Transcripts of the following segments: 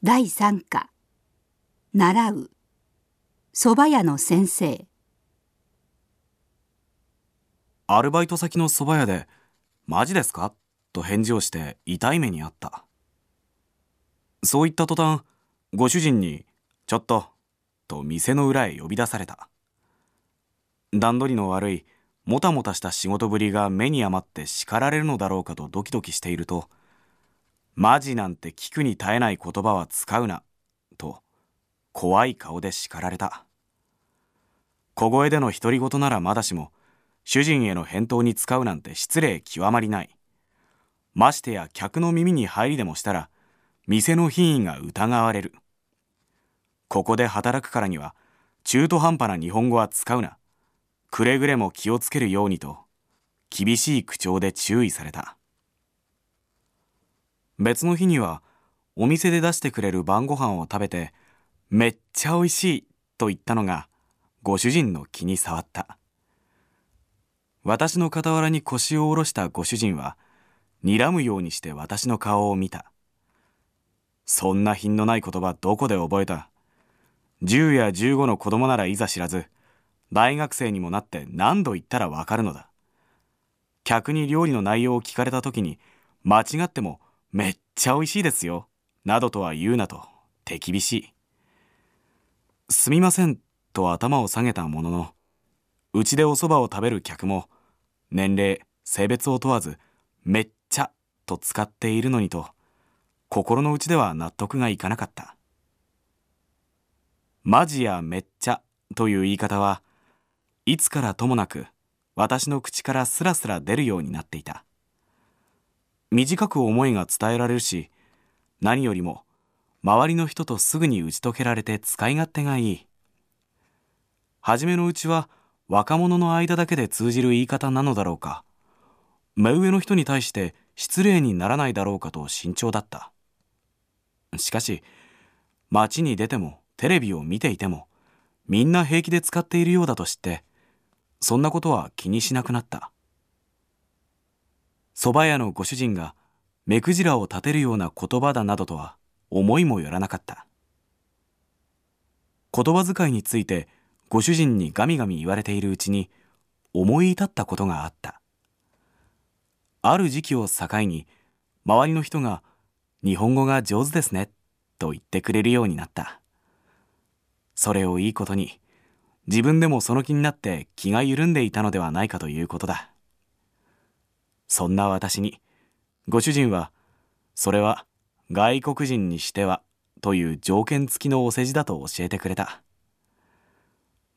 第3課習う蕎麦屋の先生アルバイト先の蕎麦屋で、マジですか？と返事をして痛い目にあった。そう言った途端、ご主人に、ちょっと、と店の裏へ呼び出された。段取りの悪い、もたもたした仕事ぶりが目に余って叱られるのだろうかとドキドキしていると、マジなんて聞くに耐えない言葉は使うな、と、怖い顔で叱られた。小声での独り言ならまだしも、主人への返答に使うなんて失礼極まりない。ましてや客の耳に入りでもしたら、店の品位が疑われる。ここで働くからには、中途半端な日本語は使うな。くれぐれも気をつけるようにと、厳しい口調で注意された。別の日には、お店で出してくれる晩ご飯を食べて、めっちゃ美味しいと言ったのが、ご主人の気に障った。私の傍らに腰を下ろしたご主人は、睨むようにして私の顔を見た。そんな品のない言葉どこで覚えた？10や15の子供ならいざ知らず、大学生にもなって何度言ったらわかるのだ。客に料理の内容を聞かれた時に、間違ってもめっちゃ美味しいですよ、などとは言うなと手厳しい。すみませんと頭を下げたものの、うちでお蕎麦を食べる客も、年齢、性別を問わず、めっちゃと使っているのにと、心の内では納得がいかなかった。マジやめっちゃという言い方は、いつからともなく私の口からスラスラ出るようになっていた。短く思いが伝えられるし、何よりも周りの人とすぐに打ち解けられて使い勝手がいい。初めのうちは若者の間だけで通じる言い方なのだろうか。目上の人に対して失礼にならないだろうかと慎重だった。しかし、街に出てもテレビを見ていても、みんな平気で使っているようだと知って、そんなことは気にしなくなった。蕎麦屋のご主人が目くじらを立てるような言葉だなどとは思いもよらなかった。言葉遣いについてご主人にガミガミ言われているうちに思い至ったことがあった。ある時期を境に周りの人が日本語が上手ですねと言ってくれるようになった。それをいいことに自分でもその気になって気が緩んでいたのではないかということだ。そんな私にご主人はそれは外国人にしてはという条件付きのお世辞だと教えてくれた。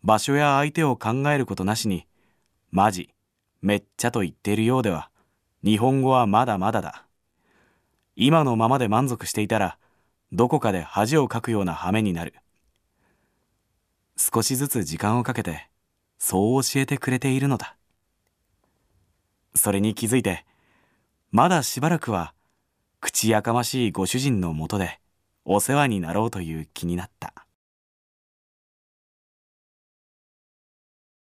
場所や相手を考えることなしに、マジ、めっちゃと言っているようでは、日本語はまだまだだ。今のままで満足していたら、どこかで恥をかくような羽目になる。少しずつ時間をかけて、そう教えてくれているのだ。それに気づいて、まだしばらくは、口やかましいご主人のもとで、お世話になろうという気になった。